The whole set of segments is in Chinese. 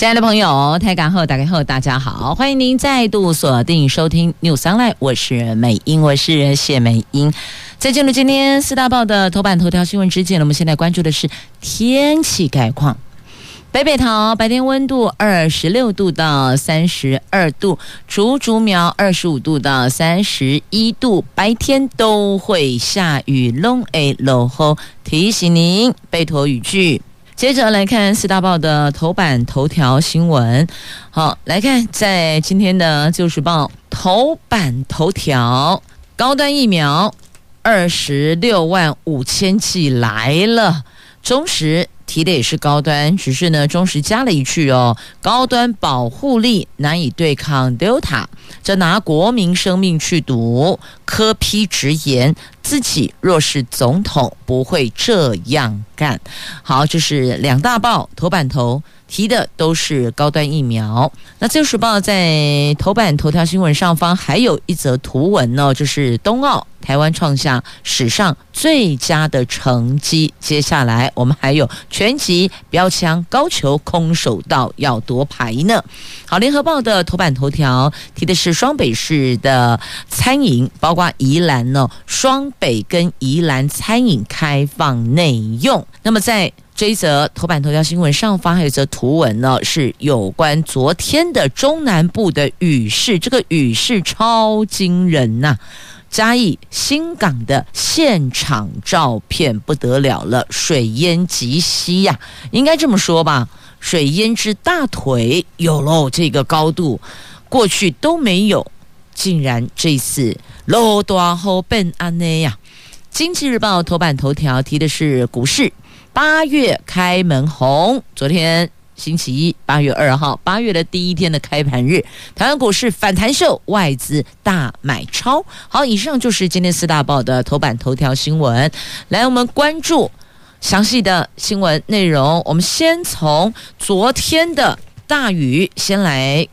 亲爱的朋友，台港后打开后，大家好，欢迎您再度锁定收听 News Online，我是美英，我是谢美英。在进入今天四大报的头版头条新闻之前呢，我们现在关注的是天气概况。北北桃白天温度二十六度到三十二度，竹竹苗二十五度到三十一度，白天都会下雨，龙 A 落后，提醒您备妥雨具。接着来看四大报的头版头条新闻。好，来看在今天的《旧时报》头版头条，高端疫苗二十六万五千剂来了，中时。提的也是高端，只是呢，中时加了一句哦，高端保护力难以对抗 Delta，这拿国民生命去赌。科批直言，自己若是总统，不会这样干。好，这是两大报头版头。提的都是高端疫苗。那《自由时报》在头版头条新闻上方还有一则图文呢，就是冬奥台湾创下史上最佳的成绩。接下来我们还有拳击、标枪、高球、空手道要夺牌呢。好，《联合报》的头版头条提的是双北市的餐饮，包括宜兰呢，双北跟宜兰餐饮开放内用。那么在这一则头版头条新闻上方还有一则图文呢，是有关昨天的中南部的雨势，这个雨势超惊人呐、嘉义新港的现场照片不得了了，水淹及膝呀，应该这么说吧？水淹至大腿，有喽这个高度，过去都没有，竟然这次落大雨变安呢呀！经济日报头版头条提的是股市。八月开门红，昨天星期一，八月二号，八月的第一天的开盘日，台湾股市反弹秀，外资大买超。好，以上就是今天四大报的头版头条新闻。来，我们关注详细的新闻内容。我们先从昨天的大雨先来。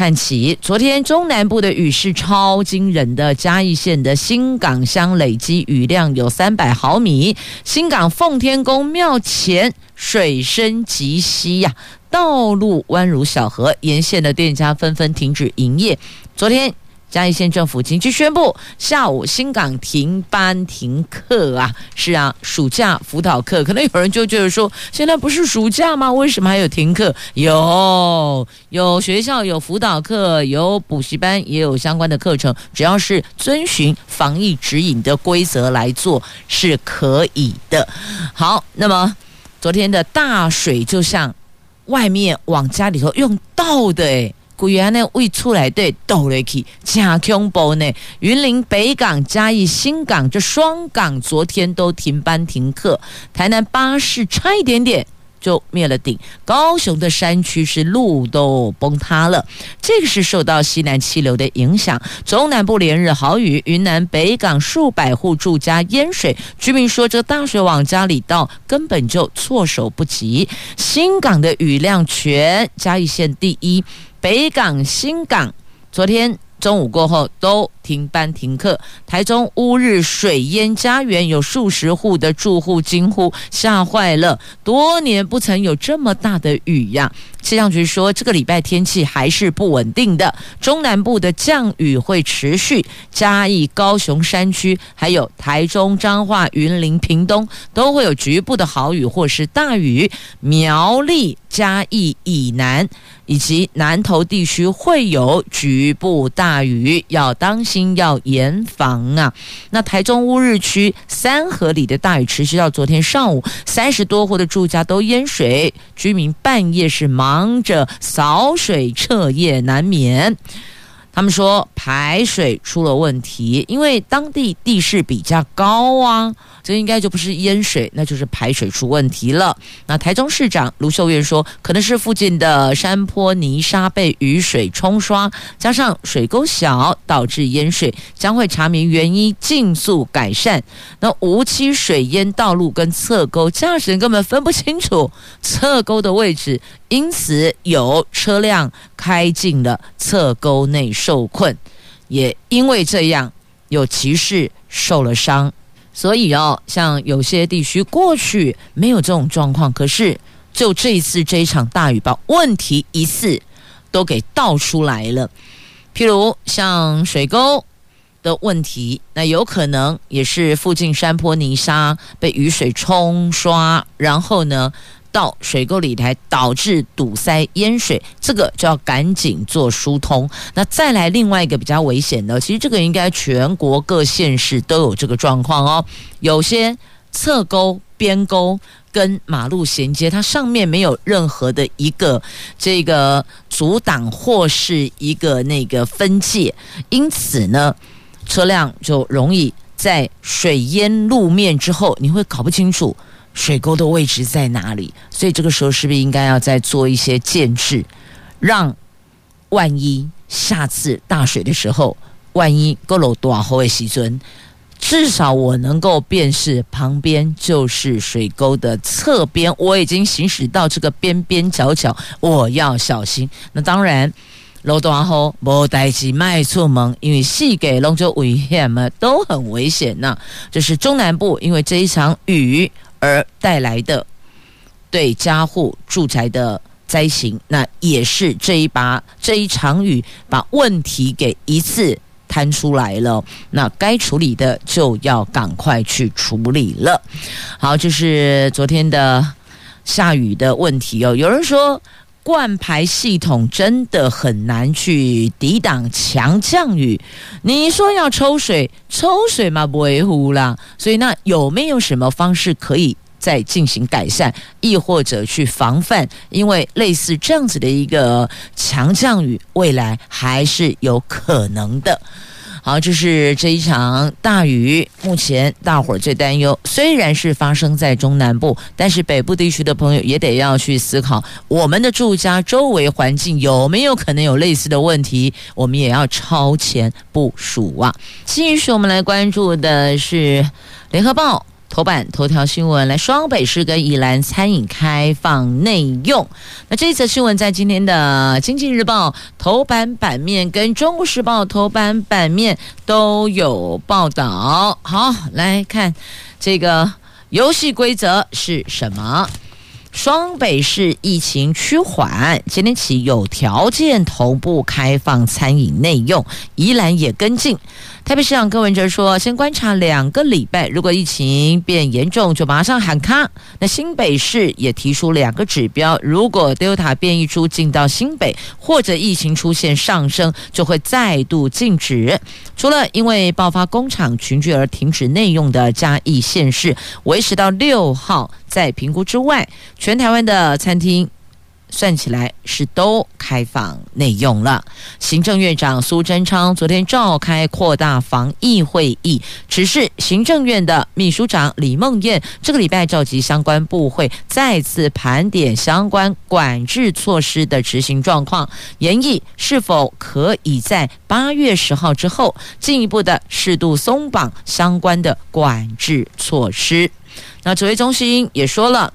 看起，昨天中南部的雨势超惊人的，嘉义县的新港乡累积雨量有三百毫米，新港奉天宫庙前水深及膝呀，道路弯如小河，沿线的店家纷纷停止营业。昨天。嘉义县政府紧急宣布，下午新港停班停课啊！是啊，暑假辅导课，可能有人就觉得说，现在不是暑假吗？为什么还有停课？有有学校有辅导课，有补习班，也有相关的课程，只要是遵循防疫指引的规则来做，是可以的。好，那么昨天的大水就像外面往家里头用倒的诶。古原呢未出来对倒落去，真恐怖呢！云林北港、嘉义新港这双港昨天都停班停课，台南巴士差一点点就灭了顶，高雄的山区是路都崩塌了。这个是受到西南气流的影响，中南部连日豪雨，云南北港数百户住家淹水，居民说这大水往家里倒，根本就措手不及。新港的雨量全嘉义县第一。北港、新港，昨天中午过后都停班停课。台中乌日水淹家园，有数十户的住户惊呼，吓坏了，多年不曾有这么大的雨呀！气象局说，这个礼拜天气还是不稳定的，中南部的降雨会持续，嘉义、高雄山区，还有台中、彰化、云林、屏东都会有局部的好雨或是大雨，苗栗、嘉义以南以及南投地区会有局部大雨，要当心，要严防啊！那台中乌日区三河里的大雨持续到昨天上午，三十多户的住家都淹水，居民半夜是忙着扫水，彻夜难眠。他们说排水出了问题，因为当地地势比较高啊。这应该就不是淹水，那就是排水出问题了。那台中市长卢秀燕说，可能是附近的山坡泥沙被雨水冲刷，加上水沟小导致淹水，将会查明原因，尽速改善。那无期水淹道路跟侧沟，驾驶人根本分不清楚侧沟的位置，因此有车辆开进了侧沟内受困，也因为这样有骑士受了伤。所以哦，像有些地区过去没有这种状况，可是就这一次这一场大雨，把问题一次都给倒出来了。譬如像水沟的问题，那有可能也是附近山坡泥沙被雨水冲刷，然后呢，到水沟里来导致堵塞淹水，这个就要赶紧做疏通。那再来另外一个比较危险的，其实这个应该全国各县市都有这个状况哦。有些侧沟、边沟跟马路衔接，它上面没有任何的一个这个阻挡或是一个那个分界，因此呢，车辆就容易在水淹路面之后，你会搞不清楚。水沟的位置在哪里？所以这个时候是不是应该要再做一些建制，让万一下次大水的时候，万一沟漏多少会西尊，至少我能够辨识旁边就是水沟的侧边，我已经行驶到这个边边角角，我要小心。那当然，漏多少无代志迈出门，因为细给龙舟危险嘛，都很危险呐。这是中南部，因为这一场雨。而带来的对家户住宅的灾情，那也是这一把这一场雨把问题给一次摊出来了。那该处理的就要赶快去处理了。好，这是昨天的下雨的问题哦。有人说灌排系统真的很难去抵挡强降雨。你说要抽水，抽水嘛不维护啦。所以那有没有什么方式可以？再进行改善，亦或者去防范，因为类似这样子的一个强降雨，未来还是有可能的。好，这是这一场大雨，目前大伙儿最担忧。虽然是发生在中南部，但是北部地区的朋友也得要去思考，我们的住家周围环境有没有可能有类似的问题，我们也要超前部署啊。继续，我们来关注的是联合报。头版头条新闻来，双北市跟宜兰餐饮开放内用。那这一则新闻在今天的《经济日报》头版版面跟《中国时报》头版版面都有报道。好，来看这个游戏规则是什么？双北市疫情趋缓，今天起有条件同步开放餐饮内用，宜兰也跟进。台北市长柯文哲说：“先观察两个礼拜，如果疫情变严重，就马上喊卡。”那新北市也提出两个指标，如果 Delta 变异株进到新北，或者疫情出现上升，就会再度禁止。除了因为爆发工厂群聚而停止内用的嘉义县市，维持到六号在评估之外，全台湾的餐厅。算起来是都开放内用了。行政院长苏贞昌昨天召开扩大防疫会议，指示行政院的秘书长李孟艳这个礼拜召集相关部会，再次盘点相关管制措施的执行状况，研议是否可以在八月十号之后进一步的适度松绑相关的管制措施。那指挥中心也说了。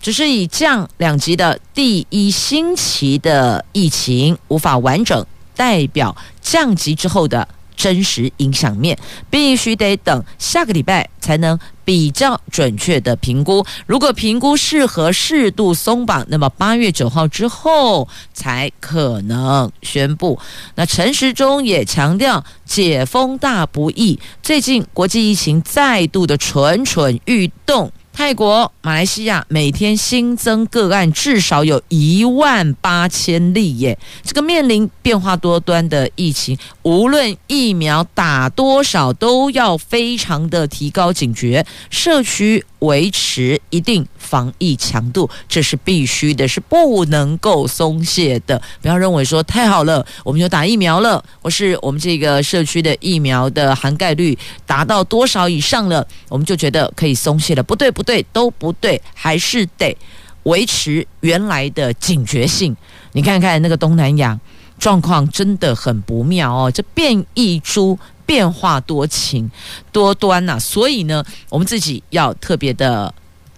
只是以降两级的第一星期的疫情无法完整代表降级之后的真实影响面，必须得等下个礼拜才能比较准确的评估。如果评估适合适度松绑，那么八月九号之后才可能宣布。那陈时中也强调，解封大不易，最近国际疫情再度的蠢蠢欲动。泰国、马来西亚每天新增个案至少有一万八千例耶！这个面临变化多端的疫情，无论疫苗打多少，都要非常的提高警觉。社区维持一定防疫强度，这是必须的，是不能够松懈的。不要认为说太好了，我们就打疫苗了，或是我们这个社区的疫苗的涵盖率达到多少以上了，我们就觉得可以松懈了。不对，不对，都不对，还是得维持原来的警觉性。你看看那个东南亚状况真的很不妙哦，这变异株。变化多情多端呐、所以呢，我们自己要特别的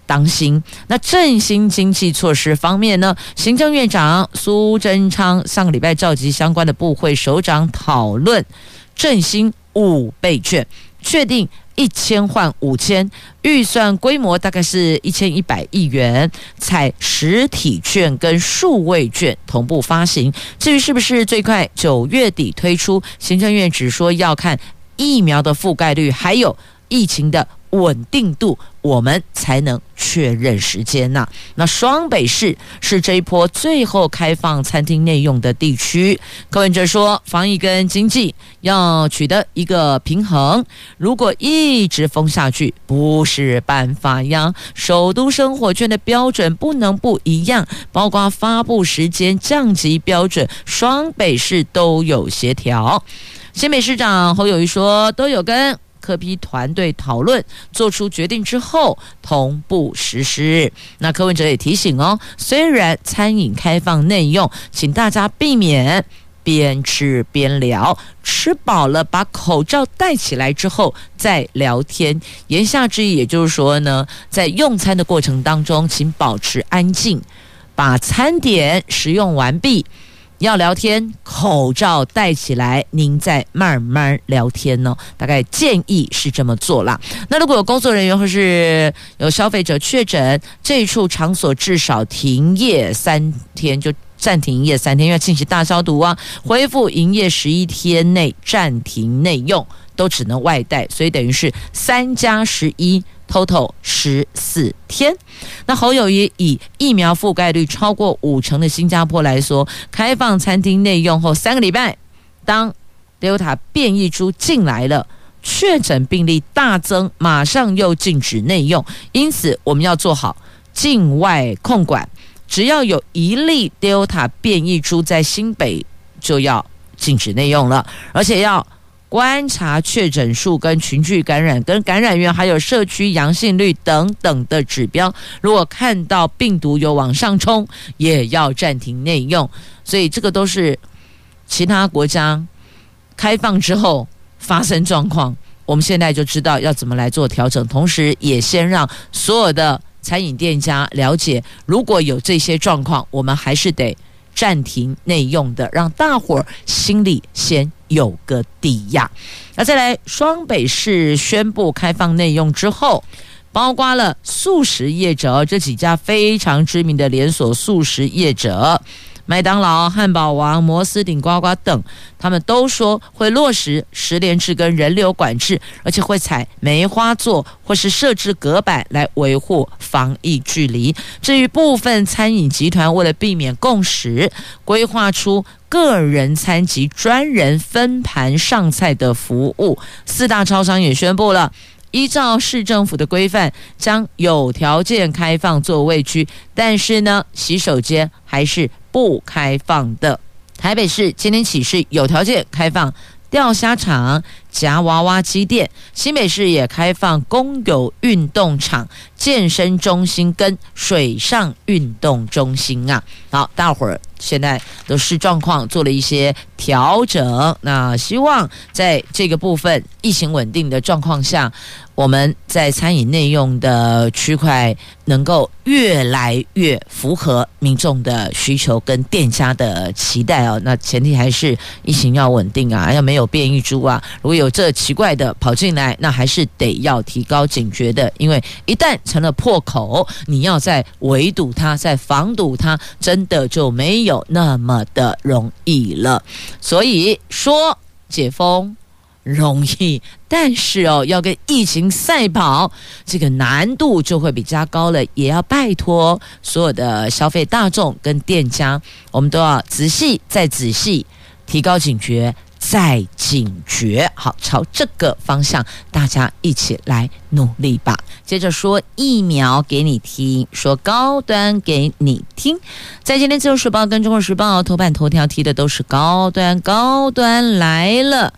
当心。那振兴经济措施方面呢，行政院长苏贞昌上个礼拜召集相关的部会首长讨论振兴五倍券，确定一千换五千，预算规模大概是一千一百亿元，采实体券跟数位券同步发行。至于是不是最快九月底推出，行政院只说要看疫苗的覆盖率，还有疫情的稳定度，我们才能确认时间呐。那双北市是这一波最后开放餐厅内用的地区。柯文哲说，防疫跟经济要取得一个平衡，如果一直封下去不是办法呀。首都生活圈的标准不能不一样，包括发布时间、降级标准，双北市都有协调。新北市长侯友谊说，都有跟。柯 P 团队讨论，做出决定之后同步实施。那柯文哲也提醒哦，虽然餐饮开放内用，请大家避免边吃边聊，吃饱了把口罩戴起来之后再聊天。言下之意，也就是说呢，在用餐的过程当中，请保持安静，把餐点食用完毕。要聊天，口罩戴起来，您再慢慢聊天呢。大概建议是这么做啦。那如果有工作人员或是有消费者确诊，这处场所至少停业三天，就暂停营业三天，因为进行大消毒啊。恢复营业十一天内暂停内用，都只能外带，所以等于是三加十一。Total 十四天，那侯友谊以疫苗覆盖率超过五成的新加坡来说，开放餐厅内用后三个礼拜，当 Delta 变异株进来了，确诊病例大增，马上又禁止内用，因此我们要做好境外控管，只要有一例 Delta 变异株在新北，就要禁止内用了，而且要。观察确诊数、跟群聚感染、跟感染源，还有社区阳性率等等的指标，如果看到病毒有往上冲，也要暂停内用。所以这个都是其他国家开放之后发生状况，我们现在就知道要怎么来做调整，同时也先让所有的餐饮店家了解，如果有这些状况，我们还是得暂停内用的，让大伙儿心里先。有个底呀，那再来双北市宣布开放内用之后，包括了素食业者这几家非常知名的连锁素食业者。麦当劳、汉堡王、摩斯顶呱呱等，他们都说会落实十连制跟人流管制，而且会采梅花座或是设置隔板来维护防疫距离。至于部分餐饮集团为了避免共识，规划出个人餐及专人分盘上菜的服务。四大超商也宣布了，依照市政府的规范，将有条件开放座位区，但是呢，洗手间还是。不开放的。台北市今天起是有条件开放钓虾场、夹娃娃机店；新北市也开放公有运动场、健身中心跟水上运动中心啊。好，大伙儿现在都视状况做了一些调整。那希望在这个部分疫情稳定的状况下，我们在餐饮内用的区块能够越来越符合民众的需求跟店家的期待哦。那前提还是疫情要稳定啊，要没有变异株啊。如果有这奇怪的跑进来，那还是得要提高警觉的，因为一旦成了破口，你要再围堵它、再防堵它，真的就没有那么的容易了。所以说解封。容易，但是哦，要跟疫情赛跑，这个难度就会比较高了。也要拜托所有的消费大众跟店家，我们都要仔细再仔细，提高警觉，再警觉。好，朝这个方向，大家一起来努力吧。接着说疫苗给你听，说高端给你听。在今天自由时报跟中国时报头版头条提的都是高端，高端来了。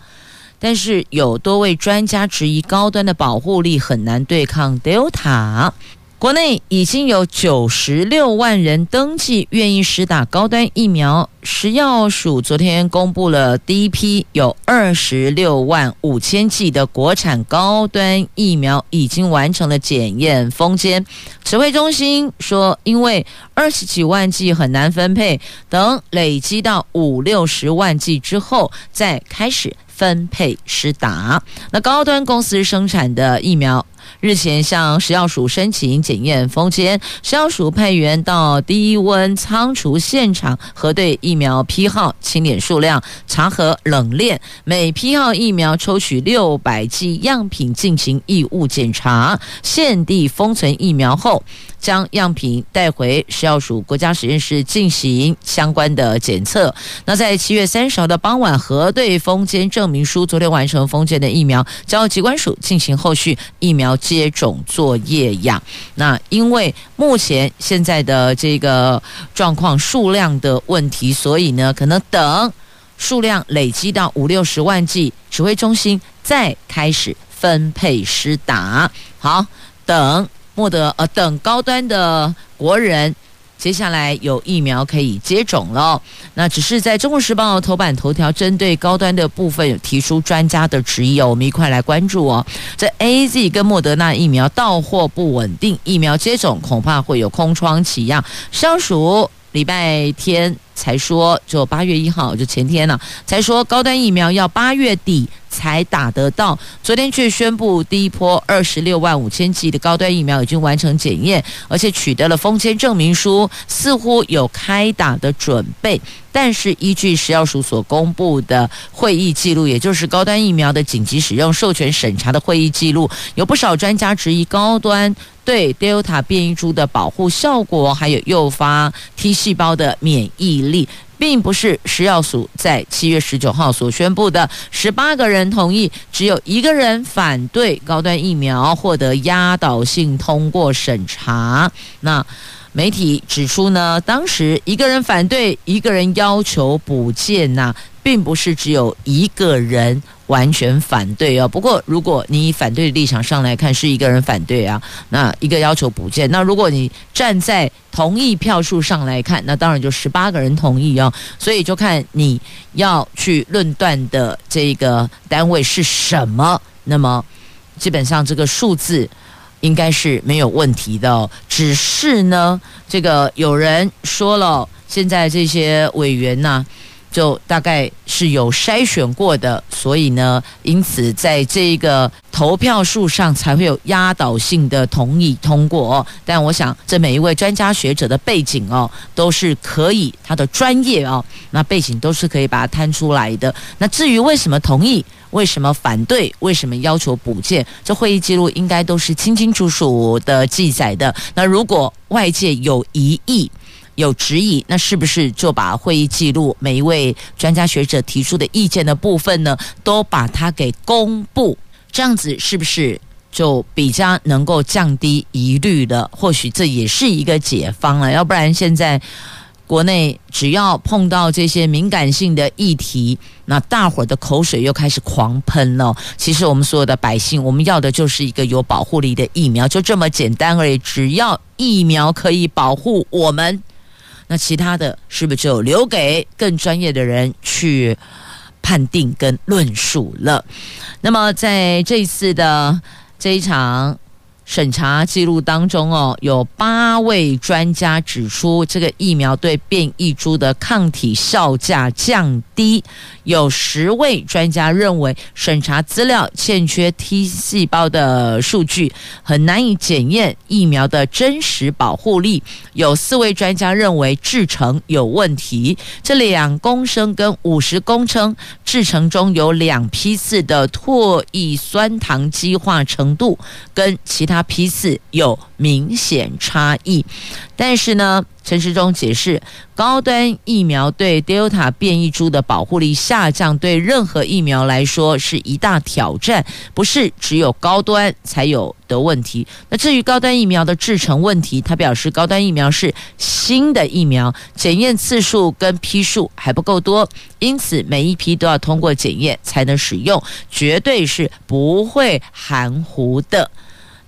但是有多位专家质疑，高端的保护力很难对抗 Delta。国内已经有九十六万人登记愿意施打高端疫苗。食药署昨天公布了第一批有二十六万五千剂的国产高端疫苗已经完成了检验封签。指挥中心说，因为二十几万剂很难分配，等累积到五六十万剂之后再开始分配施打。那高端公司生产的疫苗。日前向食药署申请检验封签，食药署派员到低温仓储现场核对疫苗批号、清点数量、查核冷链，每批号疫苗抽取六百剂样品进行异物检查，现地封存疫苗后，将样品带回食药署国家实验室进行相关的检测。那在七月三十号的傍晚核对封签证明书，昨天完成封签的疫苗交疾管署进行后续疫苗接种作业呀。那因为目前现在的这个状况数量的问题，所以呢，可能等数量累积到五六十万剂，指挥中心再开始分配施打。好，等。莫德呃等高端的国人，接下来有疫苗可以接种了。那只是在中国时报头版头条针对高端的部分有提出专家的质疑哦，我们一块来关注哦。这 AZ 跟莫德纳疫苗到货不稳定，疫苗接种恐怕会有空窗期呀。消暑礼拜天才说，就八月一号就前天了，才说高端疫苗要八月底。才打得到，昨天却宣布第一波二十六万五千剂的高端疫苗已经完成检验，而且取得了封签证明书，似乎有开打的准备。但是依据食药署所公布的会议记录，也就是高端疫苗的紧急使用授权审查的会议记录，有不少专家质疑高端对 Delta 变异株的保护效果，还有诱发 T 细胞的免疫力。并不是食药署在七月十九号所宣布的十八个人同意，只有一个人反对高端疫苗获得压倒性通过审查。那媒体指出呢，当时一个人反对，一个人要求补件呐，并不是只有一个人。完全反对哦。不过如果你以反对的立场上来看，是一个人反对啊，那一个要求补件。那如果你站在同意票数上来看，那当然就十八个人同意哦。所以就看你要去论断的这个单位是什么。那么基本上这个数字应该是没有问题的。只是呢，这个有人说了，现在这些委员呢。就大概是有筛选过的，所以呢，因此在这个投票数上才会有压倒性的同意通过哦。但我想，这每一位专家学者的背景哦，都是可以他的专业哦，那背景都是可以把它摊出来的。那至于为什么同意，为什么反对，为什么要求补件，这会议记录应该都是清清楚楚的记载的。那如果外界有疑义，有质疑，那是不是就把会议记录每一位专家学者提出的意见的部分呢，都把它给公布？这样子是不是就比较能够降低疑虑的？或许这也是一个解方了。要不然现在国内只要碰到这些敏感性的议题，那大伙的口水又开始狂喷了。其实我们所有的百姓，我们要的就是一个有保护力的疫苗，就这么简单而已。只要疫苗可以保护我们。那其他的是不是就留给更专业的人去判定跟论述了？那么在这一次的这一场。审查记录当中哦，有八位专家指出，这个疫苗对变异株的抗体效价降低；有十位专家认为审查资料欠缺 T 细胞的数据，很难以检验疫苗的真实保护力；有四位专家认为制成有问题，这两公升跟五十公升制成中有两批次的唾液酸糖基化程度跟其他。批次有明显差异。但是呢，陈时中解释，高端疫苗对 Delta 变异株的保护力下降，对任何疫苗来说是一大挑战，不是只有高端才有的问题。那至于高端疫苗的制成问题，他表示，高端疫苗是新的疫苗，检验次数跟批数还不够多，因此每一批都要通过检验才能使用，绝对是不会含糊的。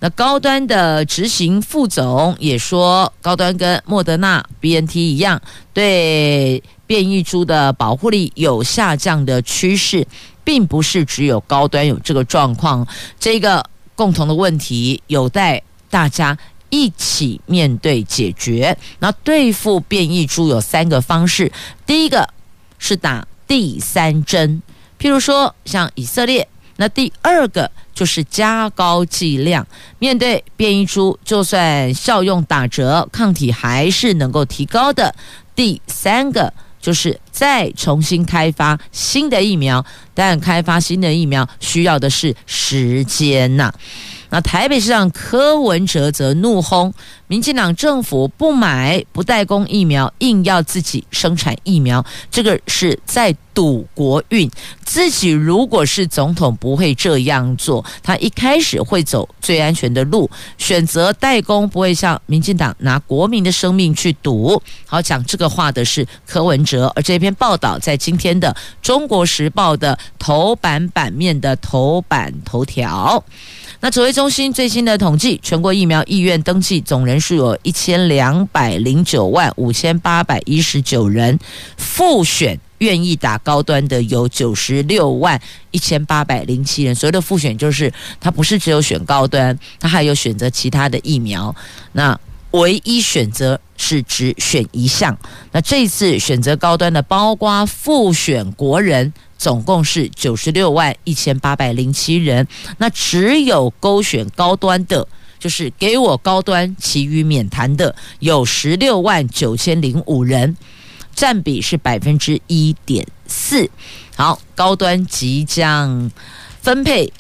那高端的执行副总也说，高端跟莫德纳、BNT 一样，对变异株的保护力有下降的趋势，并不是只有高端有这个状况。这个共同的问题有待大家一起面对解决。那对付变异株有三个方式，第一个是打第三针，譬如说像以色列。那第二个就是加高剂量，面对变异株，就算效用打折，抗体还是能够提高的。第三个就是再重新开发新的疫苗，但开发新的疫苗需要的是时间呐。那台北市长柯文哲则怒轰民进党政府不买不代工疫苗，硬要自己生产疫苗，这个是在赌国运。自己如果是总统，不会这样做。他一开始会走最安全的路，选择代工，不会像民进党拿国民的生命去赌。好，讲这个话的是柯文哲，而这篇报道在今天的《中国时报》的头版版面的头版头条。那指挥中心最新的统计，全国疫苗意愿登记总人数有一千两百零九万五千八百一十九人，复选愿意打高端的有九十六万一千八百零七人。所谓的复选，就是他不是只有选高端，他还有选择其他的疫苗。那唯一选择是只选一项。那这次选择高端的，包括复选国人。总共是九十六万一千八百零七人，那只有勾选高端的，就是给我高端，其余免谈的，有十六万九千零五人，占比是百分之一点四。好，高端即将分配。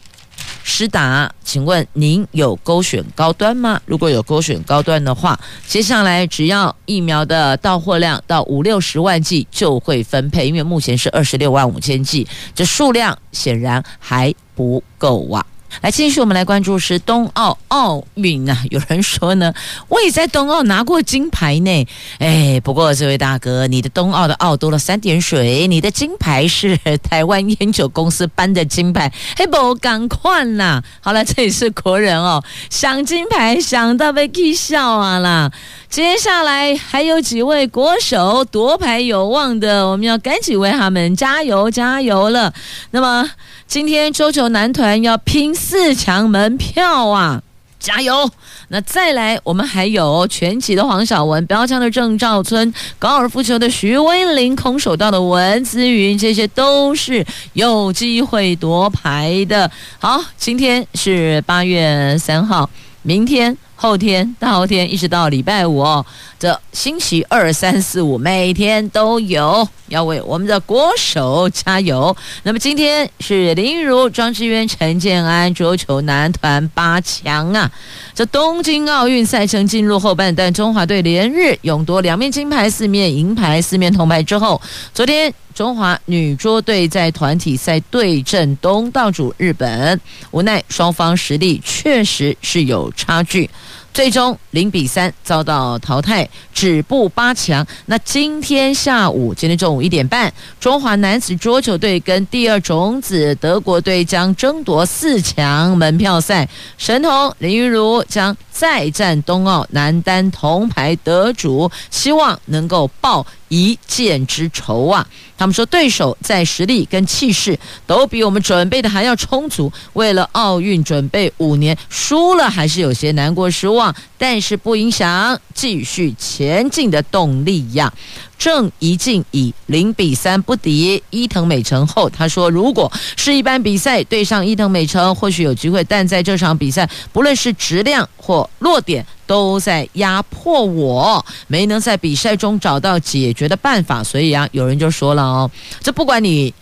施达，请问您有勾选高端吗？如果有勾选高端的话，接下来只要疫苗的到货量到五六十万剂就会分配，因为目前是二十六万五千剂，这数量显然还不够啊。来，继续我们来关注是冬奥奥运啊。有人说呢，我也在冬奥拿过金牌呢。哎，不过这位大哥，你的冬奥的奥多了三点水，你的金牌是台湾烟酒公司颁的金牌，嘿不赶快呐！好了，这里是国人哦，想金牌想到被气笑啊啦。接下来还有几位国手夺牌有望的，我们要赶紧为他们加油加油了。那么。今天周九男团要拼四强门票啊，加油！那再来，我们还有拳击的黄晓雯、标枪的郑兆春、高尔夫球的徐威林、空手道的文姿云，这些都是有机会夺牌的。好，今天是八月三号，明天。后天、大后天，一直到礼拜五哦，这星期二、三、四、五，每天都有要为我们的国手加油。那么今天是林如、庄智渊、陈建安桌球男团八强啊。这东京奥运赛程进入后半段，中华队连日勇夺两面金牌、四面银牌、四面铜牌之后，昨天。中华女桌队在团体赛对阵东道主日本，无奈双方实力确实是有差距。最终零比三遭到淘汰，止步八强。那今天下午，今天中午一点半，中华男子桌球队跟第二种子德国队将争夺四强门票赛。神童林昀儒将再战冬奥男单铜牌得主，希望能够报一箭之仇啊！他们说，对手在实力跟气势都比我们准备的还要充足，为了奥运准备五年，输了还是有些难过失望，但是不影响继续前进的动力呀。郑怡静以零比三不敌伊藤美诚后，他说：“如果是一般比赛对上伊藤美诚，或许有机会，但在这场比赛，不论是质量或落点，都在压迫我，没能在比赛中找到解决的办法。所以啊，有人就说了哦，这不管你。”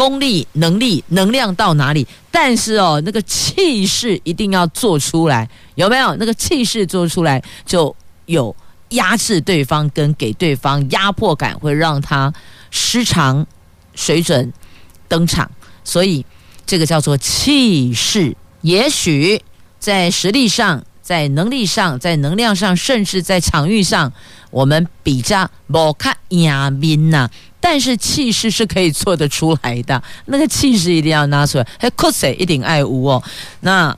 功力、能力、能量到哪里，但是哦，那个气势一定要做出来，有没有？那个气势做出来，就有压制对方跟给对方压迫感，会让他失常水准登场。所以这个叫做气势。也许在实力上。在能力上，在能量上，甚至在场域上，我们比较不卡亚宾呐，但是气势是可以做得出来的。那个气势一定要拿出来，还酷谁一定爱无哦。那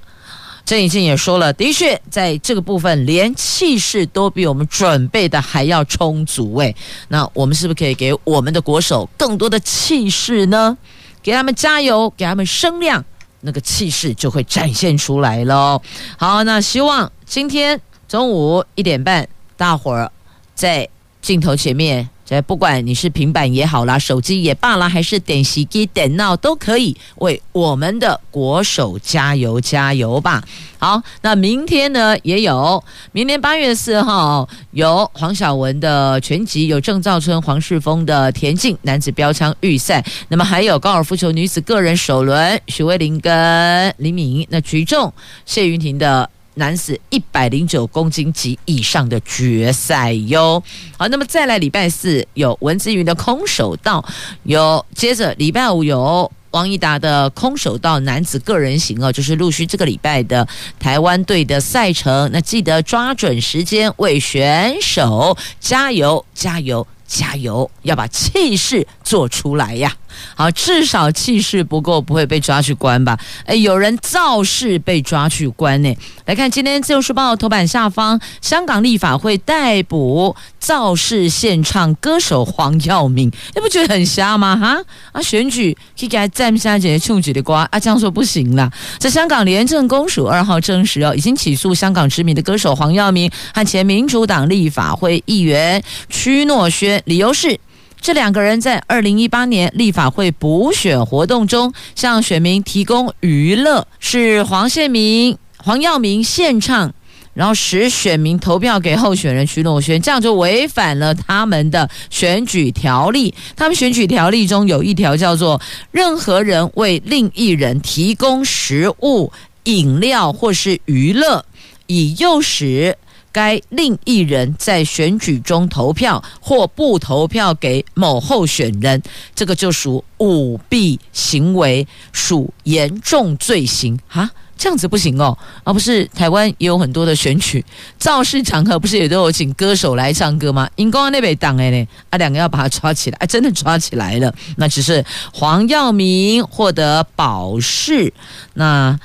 郑怡静也说了，的确在这个部分，连气势都比我们准备的还要充足。诶，那我们是不是可以给我们的国手更多的气势呢？给他们加油，给他们声量。那个气势就会展现出来喽。好，那希望今天中午一点半，大伙儿在镜头前面。这不管你是平板也好啦，手机也罢啦，还是点习机、点闹都可以，为我们的国手加油加油吧！好，那明天呢也有，明年八月四号有黄晓雯的拳击，有郑兆春、黄世峰的田径男子标枪预赛，那么还有高尔夫球女子个人首轮，许魏琳跟李敏，那举重谢云婷的。男子一百零九公斤级以上的决赛哟，好，那么再来礼拜四有文姿云的空手道，有接着礼拜五有王一达的空手道男子个人型哦，就是陆续这个礼拜的台湾队的赛程，那记得抓准时间为选手加油加油加油，要把气势做出来呀。好，至少气势不够，不会被抓去关吧？哎，有人造势被抓去关呢。来看今天《自由时报》头版下方，香港立法会逮捕造势献唱歌手黄耀明，你不觉得很瞎吗？哈啊，选举可以给他站下几个触举的瓜啊，这样说不行啦。在香港廉政公署二号证实哦，已经起诉香港知名的歌手黄耀明和前民主党立法会议员区诺轩，理由是。这两个人在二零一八年立法会补选活动中向选民提供娱乐，是黄宪明、黄耀明献唱，然后使选民投票给候选人徐诺轩，这样就违反了他们的选举条例。他们选举条例中有一条叫做：任何人为另一人提供食物、饮料或是娱乐，以诱使。该另一人在选举中投票或不投票给某候选人，这个就属舞弊行为，属严重罪行哈，这样子不行哦，而不是台湾也有很多的选举造势场合，不是也都有请歌手来唱歌吗？因公那边挡哎呢，啊，两个要把他抓起来，啊，真的抓起来了，那只是黄耀明获得保释，那。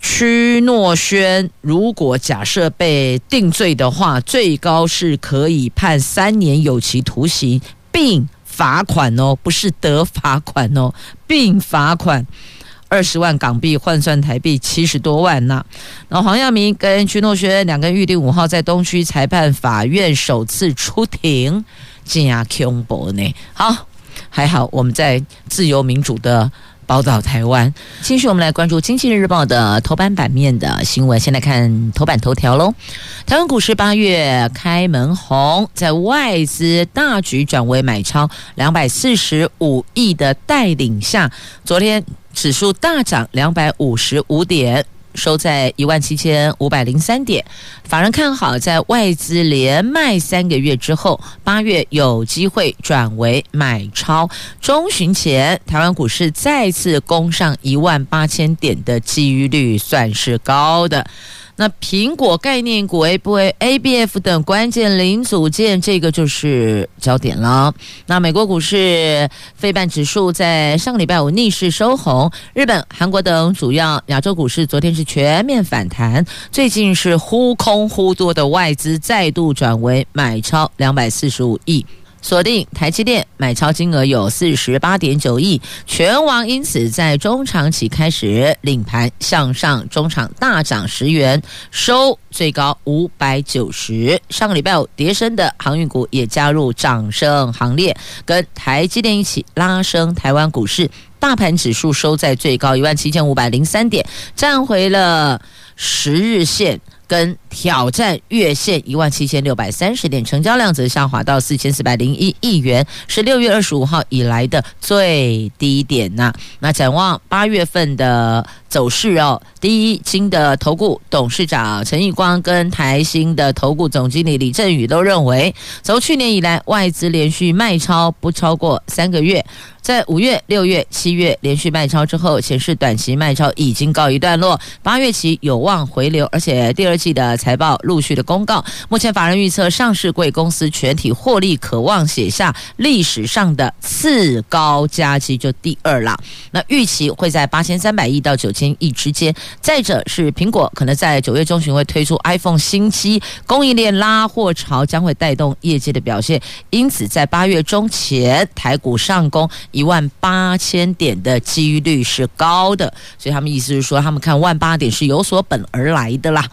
屈诺轩如果假设被定罪的话，最高是可以判三年有期徒刑，并罚款哦，不是得罚款哦，并罚款二十万港币，换算台币七十多万呐。那黄耀明跟屈诺轩两个人预定五号在东区裁判法院首次出庭，加恐怖呢。好，还好我们在自由民主的。报道台湾，继续我们来关注《经济日报》的头版版面的新闻。先来看头版头条喽。台湾股市八月开门红，在外资大举转为买超两百四十五亿的带领下，昨天指数大涨两百五十五点。收在一万七千五百零三点，法人看好，在外资连卖三个月之后，八月有机会转为买超。中旬前，台湾股市再次攻上一万八千点的几率算是高的。那苹果概念股 A 不 A A B F 等关键零组件，这个就是焦点了。那美国股市费半指数在上个礼拜五逆势收红，日本、韩国等主要亚洲股市昨天是全面反弹。最近是忽空忽多的外资再度转为买超两百四十五亿。锁定台积电买超金额有四十八点九亿，权王因此在中长期开始领盘向上，中场大涨十元，收最高五百九十。上个礼拜五跌升的航运股也加入涨升行列，跟台积电一起拉升台湾股市，大盘指数收在最高一万七千五百零三点，站回了十日线。跟挑战月线一万七千六百三十点，成交量则下滑到四千四百零一亿元，是六月二十五号以来的最低点呐。那展望八月份的走势哦，第一金的投顾董事长陈义光跟台新的投顾总经理李振宇都认为，从去年以来外资连续卖超不超过三个月。在五月、六月、七月连续卖超之后，显示短期卖超已经告一段落。八月起有望回流，而且第二季的财报陆续的公告。目前法人预测，上市贵公司全体获利可望写下历史上的次高佳绩，就第二了。那预期会在八千三百亿到九千亿之间。再者是苹果可能在九月中旬会推出 iPhone 新机，供应链拉货潮将会带动业绩的表现。因此，在八月中前台股上攻。一万八千点的几率是高的，所以他们意思是说，他们看万八点是有所本而来的啦。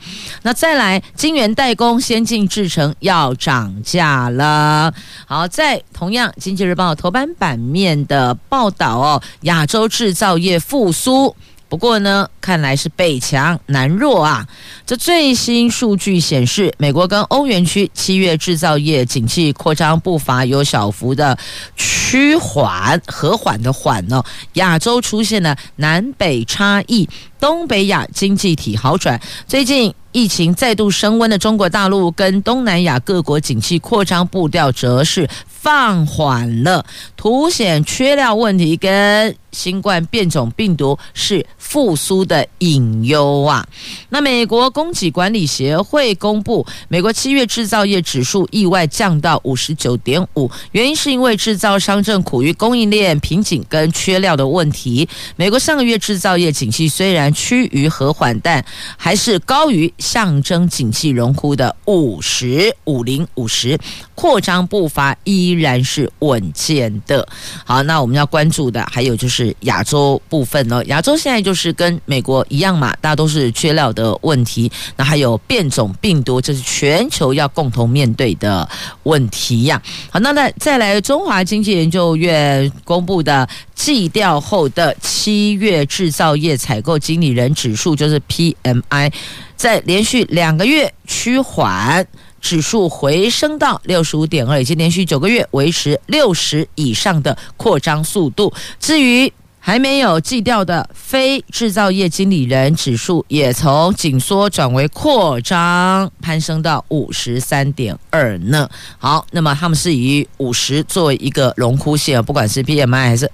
那再来，晶圆代工、先进制程要涨价了。好，在同样《经济日报》头版版面的报道哦，亚洲制造业复苏。不过呢，看来是北强南弱啊。这最新数据显示，美国跟欧元区七月制造业景气扩张步伐有小幅的趋缓、和缓的缓哦。亚洲出现了南北差异，东北亚经济体好转。最近疫情再度升温的中国大陆跟东南亚各国景气扩张步调则是放缓了，凸显缺料问题跟新冠变种病毒是复苏的隐忧啊。那美国供给管理协会公布，美国七月制造业指数意外降到五十九点五，原因是因为制造商正苦于供应链瓶颈跟缺料的问题。美国上个月制造业景气虽然趋于和缓，但还是高于象征景气荣枯的五十五零五十，扩张步伐依然是稳健的。好，那我们要关注的还有就是亚洲部分呢。亚洲现在就是跟美国一样嘛，大家都是缺料的问题。那还有变种病毒，这是全球要共同面对的问题呀。好，那再再来，中华经济研究院公布的季调后的七月制造业采购经理人指数，就是 PMI，在连续两个月趋缓。指数回升到六十五点二，已经连续九个月维持六十以上的扩张速度。至于还没有季调的非制造业经理人指数，也从紧缩转为扩张，攀升到五十三点二呢。好，那么他们是以五十作为一个荣枯线，不管是 PMI 还是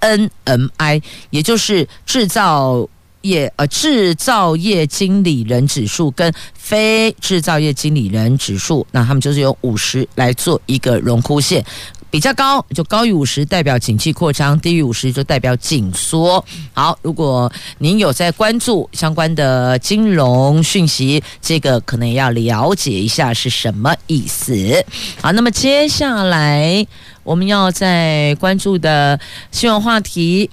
ANMI，也就是制造。业呃，制造业经理人指数跟非制造业经理人指数，那他们就是用五十来做一个荣枯线，比较高就高于五十代表景气扩张，低于五十就代表紧缩。好，如果您有在关注相关的金融讯息，这个可能也要了解一下是什么意思。好，那么接下来我们要在关注的新闻话题。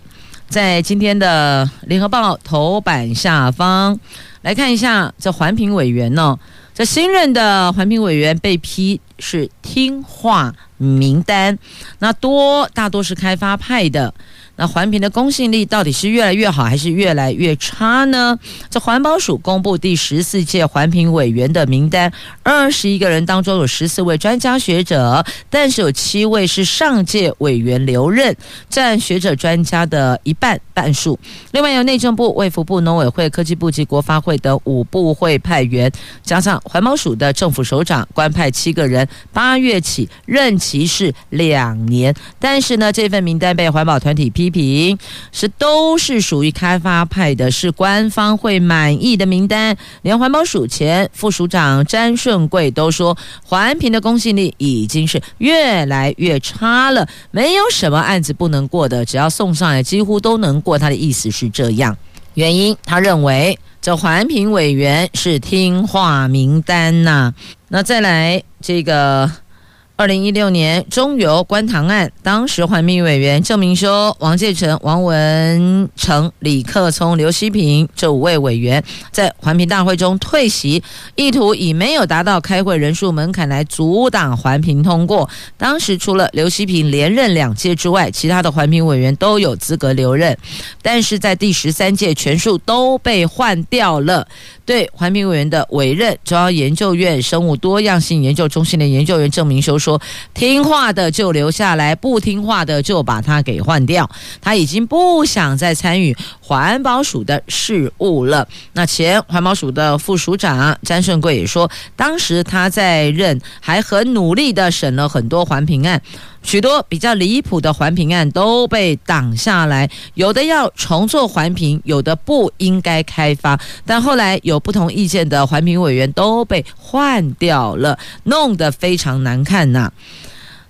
在今天的联合报头版下方来看一下，这环评委员呢，这新任的环评委员被批是听话名单，那多大多是开发派的。那环评的公信力到底是越来越好还是越来越差呢？这环保署公布第十四届环评委员的名单，二十一个人当中有十四位专家学者，但是有七位是上届委员留任，占学者专家的一半半数。另外有内政部、卫福部、农委会、科技部及国发会等五部会派员，加上环保署的政府首长官派七个人，八月起任期是两年。但是呢，这份名单被环保团体批。批评是都是属于开发派的，是官方会满意的名单。连环保署前副署长詹顺贵都说，环评的公信力已经是越来越差了，没有什么案子不能过的，只要送上来几乎都能过。他的意思是这样，原因他认为这环评委员是听话名单呐、那再来这个。二零一六年中油关塘案，当时环评委员郑明修、王介成、王文成、李克聪、刘希平这五位委员在环评大会中退席，意图以没有达到开会人数门槛来阻挡环评通过。当时除了刘希平连任两届之外，其他的环评委员都有资格留任，但是在第十三届全数都被换掉了。对环评委员的委任，中央研究院生物多样性研究中心的研究员郑明修说：“听话的就留下来，不听话的就把他给换掉。他已经不想再参与环保署的事务了。”那前环保署的副署长詹顺贵也说：“当时他在任，还很努力的审了很多环评案。”许多比较离谱的环评案都被挡下来，有的要重做环评，有的不应该开发。但后来有不同意见的环评委员都被换掉了，弄得非常难看呐、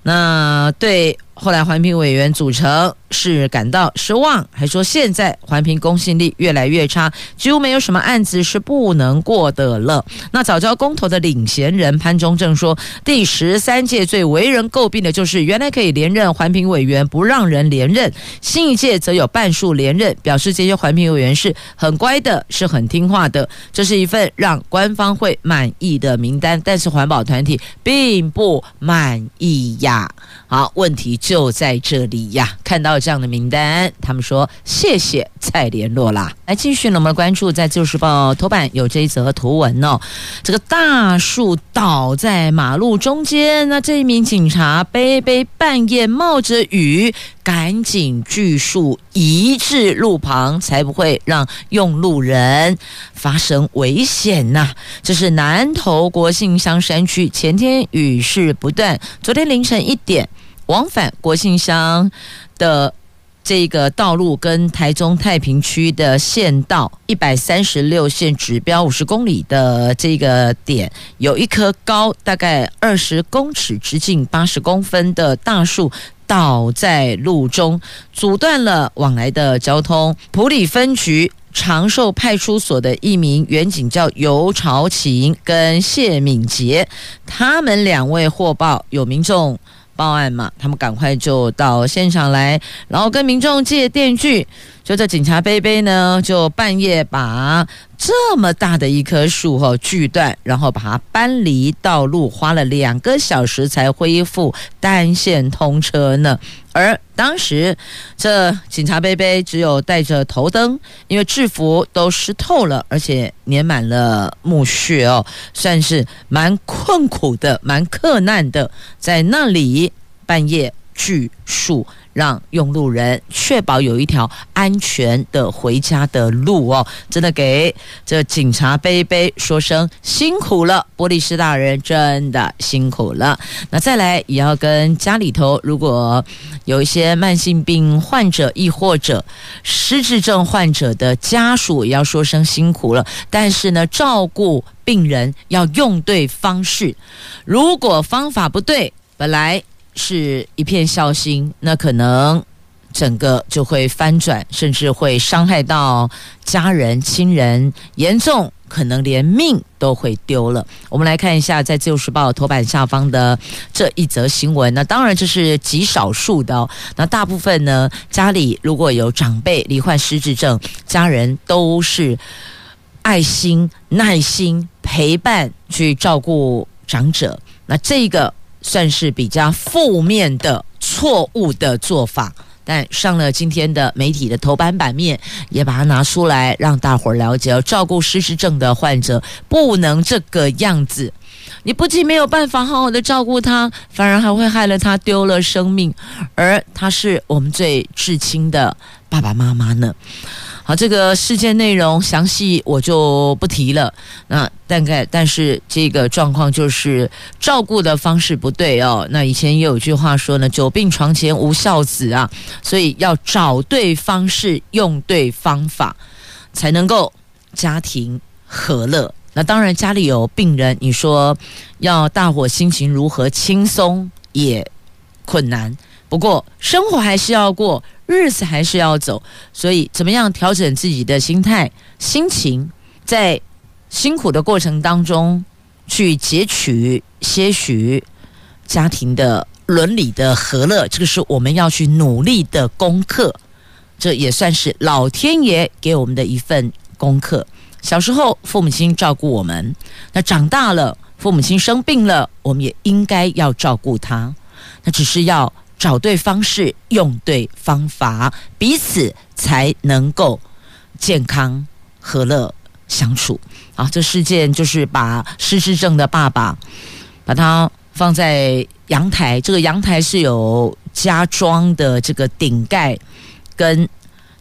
那对。后来环评委员组成是感到失望，还说现在环评公信力越来越差，几乎没有什么案子是不能过的了。那早教公投的领衔人潘忠正说，第十三届最为人诟病的就是原来可以连任环评委员不让人连任，新一届则有半数连任，表示这些环评委员是很乖的，是很听话的。这是一份让官方会满意的名单，但是环保团体并不满意呀。好，问题就在这里呀！看到这样的名单，他们说谢谢，再联络啦。来继续呢，我们关注在《自由时报》头版有这一则图文哦，这个大树倒在马路中间，那这一名警察背背半夜冒着雨，赶紧锯树移至路旁，才不会让用路人发生危险呐、这是南投国姓乡山区，前天雨势不断，昨天凌晨一点。往返国姓乡的这个道路，跟台中太平区的县道一百三十六线指标五十公里的这个点，有一棵高大概二十公尺、直径八十公分的大树倒在路中，阻断了往来的交通。普里分局长寿派出所的一名员警叫游朝琴跟谢敏杰，他们两位获报有民众。报案嘛，他们赶快就到现场来，然后跟民众借电锯。就这警察杯杯呢，就半夜把这么大的一棵树哈锯断，然后把它搬离道路，花了两个小时才恢复单线通车呢。而当时这警察杯杯只有带着头灯，因为制服都湿透了，而且粘满了木屑哦，算是蛮困苦的，蛮克难的，在那里半夜锯树。让用路人确保有一条安全的回家的路哦，真的给这警察杯杯说声辛苦了，波利斯大人真的辛苦了。那再来也要跟家里头如果有一些慢性病患者，亦或者失智症患者的家属，也要说声辛苦了。但是呢，照顾病人要用对方式，如果方法不对，本来。是一片孝心，那可能整个就会翻转，甚至会伤害到家人、亲人，严重可能连命都会丢了。我们来看一下，在《自由时报》头版下方的这一则新闻。那当然这是极少数的，那大部分呢，家里如果有长辈罹患失智症，家人都是爱心、耐心陪伴去照顾长者。那这个。算是比较负面的错误的做法，但上了今天的媒体的头版版面，也把它拿出来让大伙儿了解。照顾失智症的患者不能这个样子，你不仅没有办法好好的照顾他，反而还会害了他丢了生命，而他是我们最至亲的爸爸妈妈呢。好，这个事件内容详细我就不提了。那大概，但是这个状况就是照顾的方式不对哦。那以前也有句话说呢，“久病床前无孝子”啊，所以要找对方式，用对方法，才能够家庭和乐。那当然，家里有病人，你说要大伙心情如何轻松也困难。不过生活还是要过。日子还是要走，所以怎么样调整自己的心态、心情，在辛苦的过程当中去截取些许家庭的伦理的和乐，这个是我们要去努力的功课。这也算是老天爷给我们的一份功课。小时候父母亲照顾我们，那长大了父母亲生病了，我们也应该要照顾他。那只是要找对方式，用对方法，彼此才能够健康和乐相处。啊，这事件就是把失智症的爸爸，把他放在阳台，这个阳台是有加装的这个顶盖跟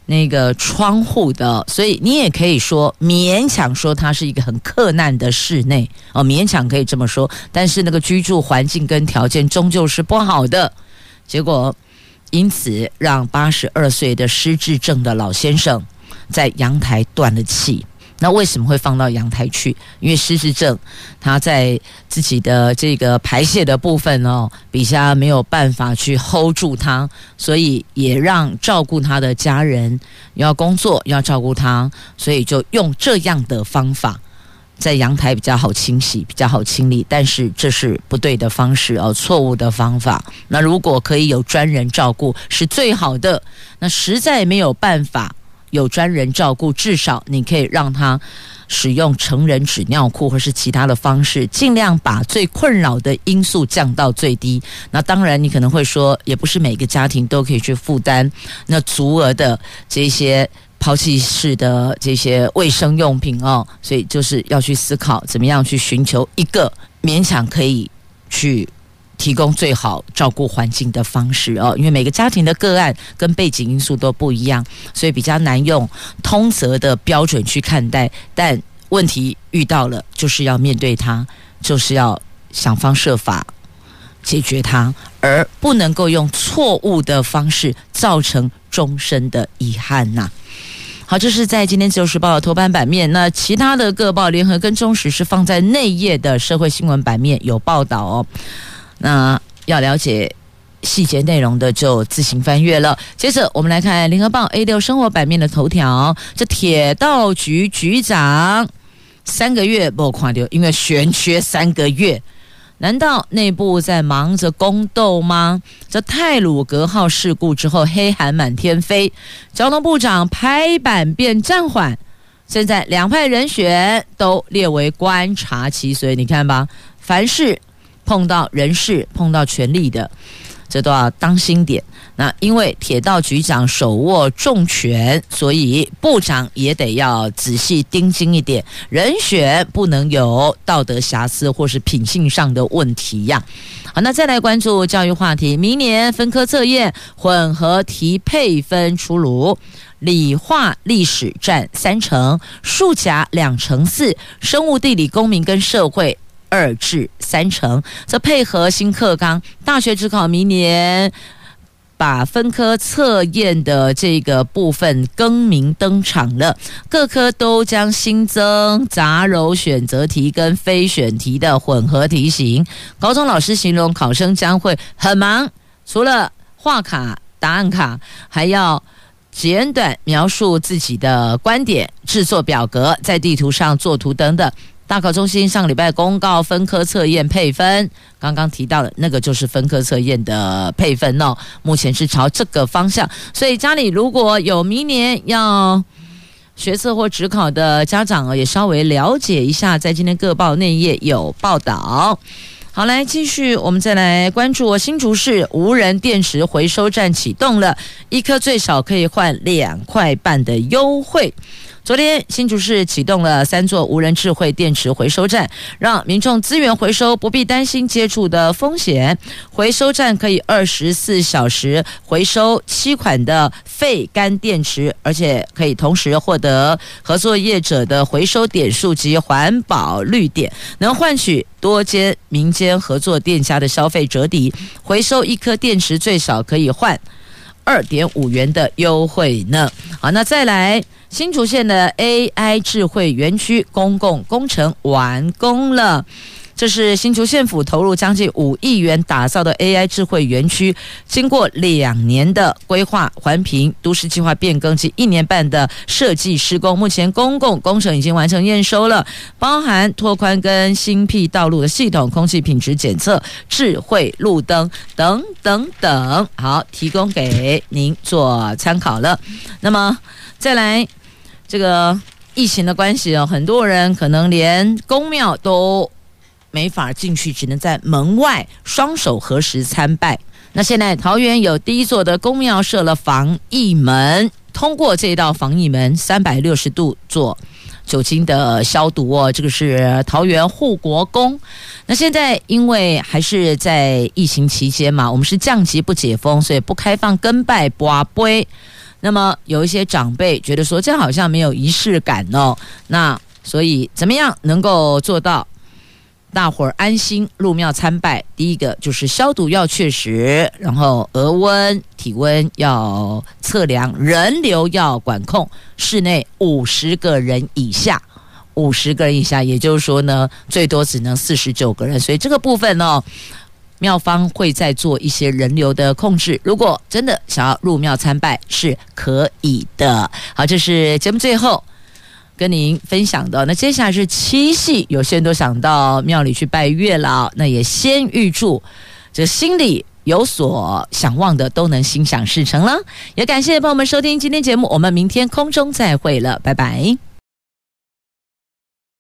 那个窗户的，所以你也可以说勉强说它是一个很克难的室内哦，勉强可以这么说。但是那个居住环境跟条件终究是不好的，结果因此让八十二岁的失智症的老先生在阳台断了气。那为什么会放到阳台去？因为失智症，他在自己的这个排泄的部分哦，比较没有办法去 hold 住他，所以也让照顾他的家人要工作要照顾他，所以就用这样的方法，在阳台比较好清洗，比较好清理。但是这是不对的方式哦，错误的方法。那如果可以有专人照顾，是最好的。那实在没有办法。有专人照顾，至少你可以让他使用成人纸尿裤或是其他的方式，尽量把最困扰的因素降到最低。那当然，你可能会说，也不是每个家庭都可以去负担那足额的这些抛弃式的这些卫生用品哦，所以就是要去思考怎么样去寻求一个勉强可以去。提供最好照顾环境的方式哦，因为每个家庭的个案跟背景因素都不一样，所以比较难用通则的标准去看待。但问题遇到了，就是要面对它，就是要想方设法解决它，而不能够用错误的方式造成终身的遗憾呐。好，这是在今天《自由时报》的头版版面。那其他的各报，联合跟中时是放在内页的社会新闻版面有报道哦。那要了解细节内容的，就自行翻阅了。接着，我们来看《联合报》A 六生活版面的头条：这铁道局局长三个月不垮掉，因为悬缺三个月，难道内部在忙着宫斗吗？这泰鲁格号事故之后，黑函满天飞，交通部长拍板便暂缓，现在两派人选都列为观察期，所以你看吧，凡事。碰到人事、碰到权力的，这都要当心点。那因为铁道局长手握重权，所以部长也得要仔细盯紧一点，人选不能有道德瑕疵或是品性上的问题呀。好，那再来关注教育话题，明年分科测验混合题配分出炉，理化历史占三成，数甲两成四，生物地理公民跟社会。二至三成，则配合新课纲，大学指考明年把分科测验的这个部分更名登场了，各科都将新增杂糅选择题跟非选题的混合题型。高中老师形容考生将会很忙，除了画卡、答案卡，还要简短描述自己的观点，制作表格，在地图上作图等等。大考中心上个礼拜公告分科测验配分，刚刚提到的那个就是分科测验的配分哦。目前是朝这个方向，所以家里如果有明年要学测或职考的家长也稍微了解一下，在今天各报内页有报道。好，来继续，我们再来关注新竹市无人电池回收站启动了，一颗最少可以换两块半的优惠。昨天，新竹市启动了三座无人智慧电池回收站，让民众资源回收不必担心接触的风险。回收站可以二十四小时回收七款的废干电池，而且可以同时获得合作业者的回收点数及环保绿点，能换取多间民间合作店家的消费折抵。回收一颗电池最少可以换二点五元的优惠呢。好，那再来。新竹县的 AI 智慧园区公共工程完工了，这是新竹县府投入将近五亿元打造的 AI 智慧园区，经过两年的规划、环评、都市计划变更及一年半的设计施工，目前公共工程已经完成验收了，包含拓宽跟新辟道路的系统、空气品质检测、智慧路灯等等等，好，提供给您做参考了。那么再来这个疫情的关系哦，很多人可能连宫庙都。没法进去，只能在门外双手合十参拜。那现在桃园有第一座的宫庙设了防疫门，通过这道防疫门，三百六十度做酒精的消毒哦。这个是桃园护国宫。那现在因为还是在疫情期间嘛，我们是降级不解封，所以不开放跟拜跋杯。那么有一些长辈觉得说，这好像没有仪式感哦。那所以怎么样能够做到？大伙儿安心入庙参拜，第一个就是消毒要确实，然后额温、体温要测量，人流要管控，室内五十个人以下，五十个人以下，也就是说呢，最多只能四十九个人，所以这个部分呢，庙方会再做一些人流的控制。如果真的想要入庙参拜，是可以的。好，这是节目最后。跟您分享的，那接下来是七夕，有些人都想到庙里去拜月老，那也先预祝这心里有所想望的都能心想事成了。也感谢朋友们收听今天节目，我们明天空中再会了，拜拜。